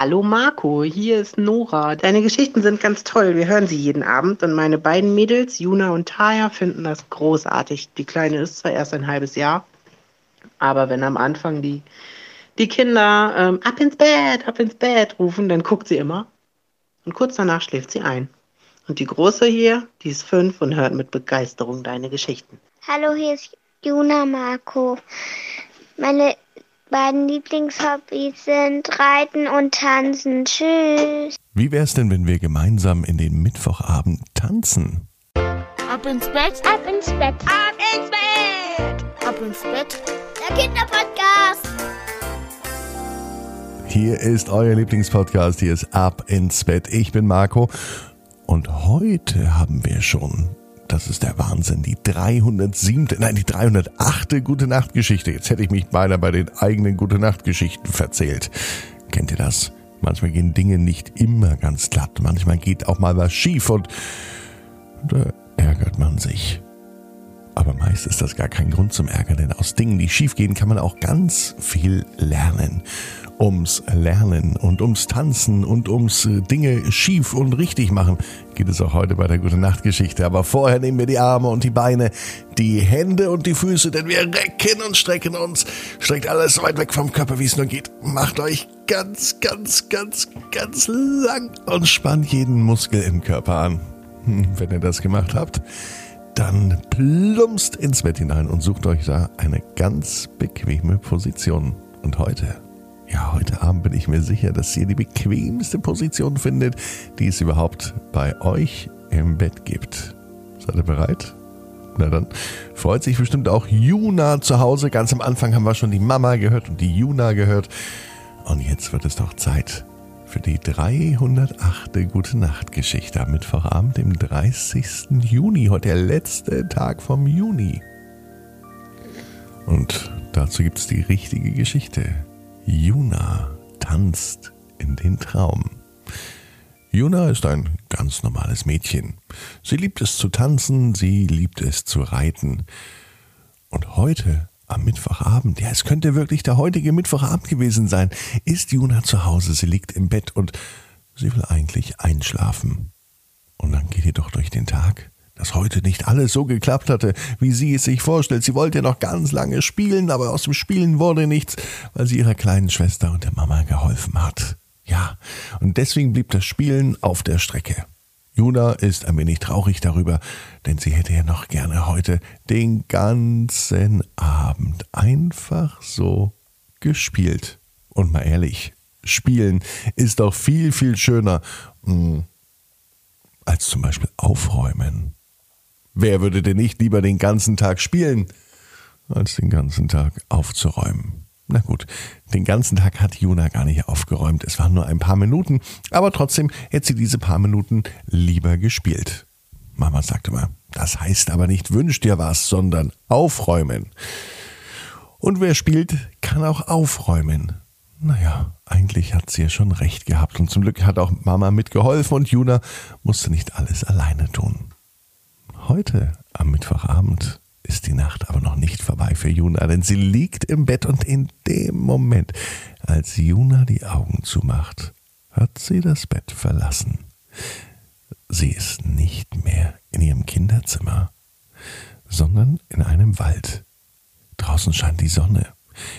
Hallo Marco, hier ist Nora. Deine Geschichten sind ganz toll. Wir hören sie jeden Abend und meine beiden Mädels, Juna und Taya, finden das großartig. Die Kleine ist zwar erst ein halbes Jahr, aber wenn am Anfang die, die Kinder ähm, ab ins Bett, ab ins Bett rufen, dann guckt sie immer und kurz danach schläft sie ein. Und die Große hier, die ist fünf und hört mit Begeisterung deine Geschichten. Hallo, hier ist Juna Marco. Meine beiden Lieblingshobbys sind Reiten und Tanzen. Tschüss. Wie wär's denn, wenn wir gemeinsam in den Mittwochabend tanzen? Ab ins Bett, ab ins Bett, ab ins Bett, ab ins Bett. Der Kinderpodcast. Hier ist euer Lieblingspodcast. Hier ist Ab ins Bett. Ich bin Marco. Und heute haben wir schon das ist der Wahnsinn. Die 307. Nein, die 308. Gute Nacht Geschichte. Jetzt hätte ich mich beinahe bei den eigenen Gute Nacht Geschichten verzählt. Kennt ihr das? Manchmal gehen Dinge nicht immer ganz glatt. Manchmal geht auch mal was schief und da ärgert man sich. Aber meist ist das gar kein Grund zum Ärgern, denn aus Dingen, die schief gehen, kann man auch ganz viel lernen ums Lernen und ums Tanzen und ums äh, Dinge schief und richtig machen geht es auch heute bei der Gute Nacht Geschichte. Aber vorher nehmen wir die Arme und die Beine, die Hände und die Füße, denn wir recken und strecken uns. Streckt alles so weit weg vom Körper, wie es nur geht. Macht euch ganz, ganz, ganz, ganz lang und spannt jeden Muskel im Körper an. Hm, wenn ihr das gemacht habt, dann plumpst ins Bett hinein und sucht euch da eine ganz bequeme Position. Und heute ja, heute Abend bin ich mir sicher, dass ihr die bequemste Position findet, die es überhaupt bei euch im Bett gibt. Seid ihr bereit? Na dann freut sich bestimmt auch Juna zu Hause. Ganz am Anfang haben wir schon die Mama gehört und die Juna gehört. Und jetzt wird es doch Zeit für die 308. Gute Nacht Geschichte am Mittwochabend, dem 30. Juni. Heute der letzte Tag vom Juni. Und dazu gibt es die richtige Geschichte. Juna tanzt in den Traum. Juna ist ein ganz normales Mädchen. Sie liebt es zu tanzen, sie liebt es zu reiten. Und heute, am Mittwochabend, ja, es könnte wirklich der heutige Mittwochabend gewesen sein, ist Juna zu Hause. Sie liegt im Bett und sie will eigentlich einschlafen. Und dann geht ihr doch durch den Tag dass heute nicht alles so geklappt hatte, wie sie es sich vorstellt. Sie wollte noch ganz lange spielen, aber aus dem Spielen wurde nichts, weil sie ihrer kleinen Schwester und der Mama geholfen hat. Ja, und deswegen blieb das Spielen auf der Strecke. Juna ist ein wenig traurig darüber, denn sie hätte ja noch gerne heute den ganzen Abend einfach so gespielt. Und mal ehrlich, spielen ist doch viel, viel schöner hm, als zum Beispiel aufräumen. Wer würde denn nicht lieber den ganzen Tag spielen, als den ganzen Tag aufzuräumen? Na gut, den ganzen Tag hat Juna gar nicht aufgeräumt. Es waren nur ein paar Minuten, aber trotzdem hätte sie diese paar Minuten lieber gespielt. Mama sagte mal, das heißt aber nicht wünsch dir was, sondern aufräumen. Und wer spielt, kann auch aufräumen. Naja, eigentlich hat sie ja schon recht gehabt und zum Glück hat auch Mama mitgeholfen und Juna musste nicht alles alleine tun. Heute, am Mittwochabend, ist die Nacht aber noch nicht vorbei für Juna, denn sie liegt im Bett und in dem Moment, als Juna die Augen zumacht, hat sie das Bett verlassen. Sie ist nicht mehr in ihrem Kinderzimmer, sondern in einem Wald. Draußen scheint die Sonne.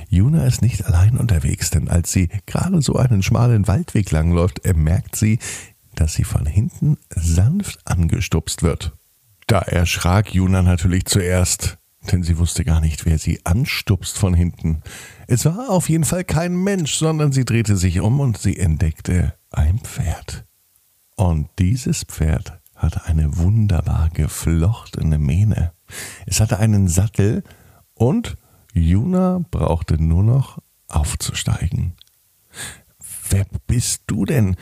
Juna ist nicht allein unterwegs, denn als sie gerade so einen schmalen Waldweg langläuft, merkt sie, dass sie von hinten sanft angestupst wird. Da erschrak Juna natürlich zuerst, denn sie wusste gar nicht, wer sie anstupst von hinten. Es war auf jeden Fall kein Mensch, sondern sie drehte sich um und sie entdeckte ein Pferd. Und dieses Pferd hatte eine wunderbar geflochtene Mähne. Es hatte einen Sattel und Juna brauchte nur noch aufzusteigen. Wer bist du denn?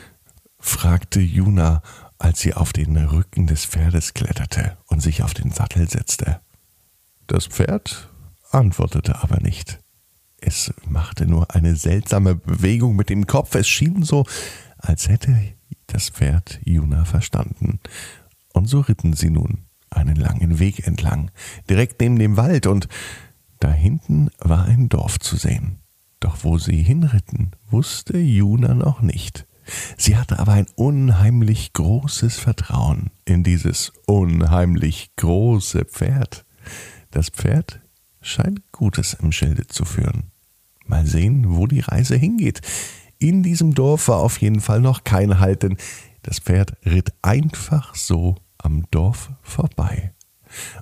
fragte Juna als sie auf den Rücken des Pferdes kletterte und sich auf den Sattel setzte. Das Pferd antwortete aber nicht. Es machte nur eine seltsame Bewegung mit dem Kopf. Es schien so, als hätte das Pferd Juna verstanden. Und so ritten sie nun einen langen Weg entlang, direkt neben dem Wald, und da hinten war ein Dorf zu sehen. Doch wo sie hinritten, wusste Juna noch nicht. Sie hatte aber ein unheimlich großes Vertrauen in dieses unheimlich große Pferd. Das Pferd scheint Gutes im Schilde zu führen. Mal sehen, wo die Reise hingeht. In diesem Dorf war auf jeden Fall noch kein Halt, denn das Pferd ritt einfach so am Dorf vorbei.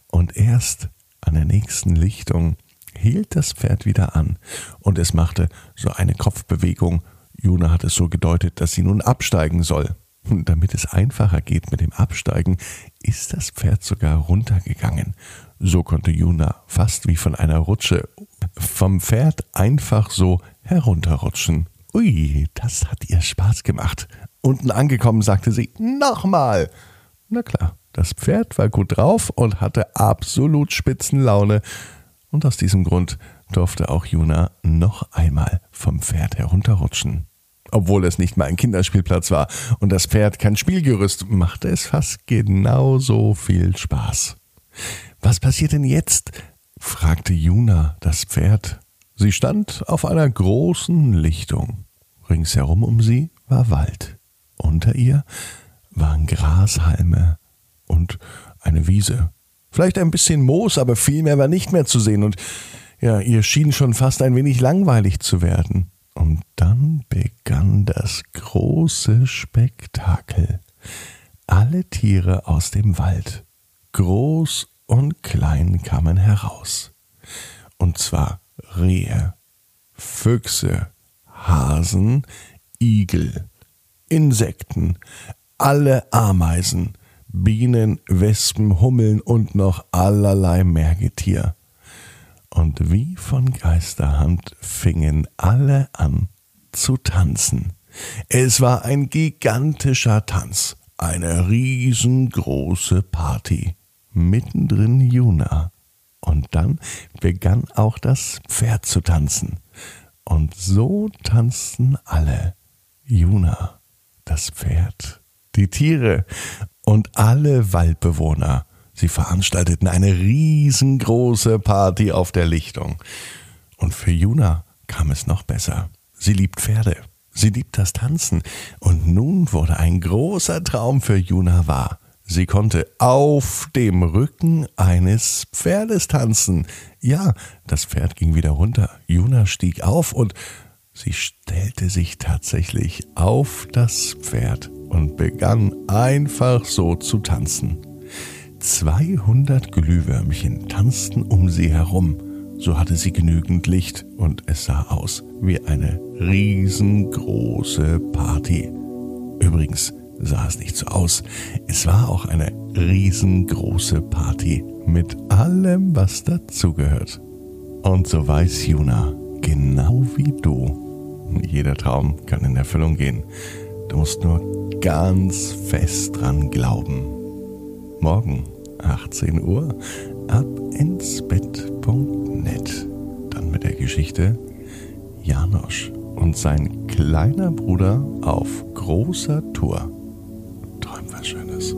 Und erst an der nächsten Lichtung hielt das Pferd wieder an und es machte so eine Kopfbewegung. Juna hat es so gedeutet, dass sie nun absteigen soll. Und damit es einfacher geht mit dem Absteigen, ist das Pferd sogar runtergegangen. So konnte Juna fast wie von einer Rutsche vom Pferd einfach so herunterrutschen. Ui, das hat ihr Spaß gemacht. Unten angekommen sagte sie, nochmal. Na klar, das Pferd war gut drauf und hatte absolut Spitzenlaune. Und aus diesem Grund durfte auch Juna noch einmal vom Pferd herunterrutschen. Obwohl es nicht mal ein Kinderspielplatz war und das Pferd kein Spielgerüst, machte es fast genauso viel Spaß. Was passiert denn jetzt? fragte Juna das Pferd. Sie stand auf einer großen Lichtung. Ringsherum um sie war Wald. Unter ihr waren Grashalme und eine Wiese. Vielleicht ein bisschen Moos, aber viel mehr war nicht mehr zu sehen und ja, ihr schien schon fast ein wenig langweilig zu werden. Und dann begann das große Spektakel. Alle Tiere aus dem Wald, groß und klein, kamen heraus. Und zwar Rehe, Füchse, Hasen, Igel, Insekten, alle Ameisen, Bienen, Wespen, Hummeln und noch allerlei Mergetier. Und wie von Geisterhand fingen alle an zu tanzen. Es war ein gigantischer Tanz, eine riesengroße Party. Mittendrin Juna. Und dann begann auch das Pferd zu tanzen. Und so tanzten alle. Juna, das Pferd, die Tiere und alle Waldbewohner. Sie veranstalteten eine riesengroße Party auf der Lichtung. Und für Juna kam es noch besser. Sie liebt Pferde. Sie liebt das Tanzen. Und nun wurde ein großer Traum für Juna wahr. Sie konnte auf dem Rücken eines Pferdes tanzen. Ja, das Pferd ging wieder runter. Juna stieg auf und sie stellte sich tatsächlich auf das Pferd und begann einfach so zu tanzen. 200 Glühwürmchen tanzten um sie herum. So hatte sie genügend Licht und es sah aus wie eine riesengroße Party. Übrigens sah es nicht so aus. Es war auch eine riesengroße Party mit allem, was dazugehört. Und so weiß Juna, genau wie du, jeder Traum kann in Erfüllung gehen. Du musst nur ganz fest dran glauben. Morgen, 18 Uhr ab abinsbett.net. Dann mit der Geschichte Janosch und sein kleiner Bruder auf großer Tour. Träum was Schönes.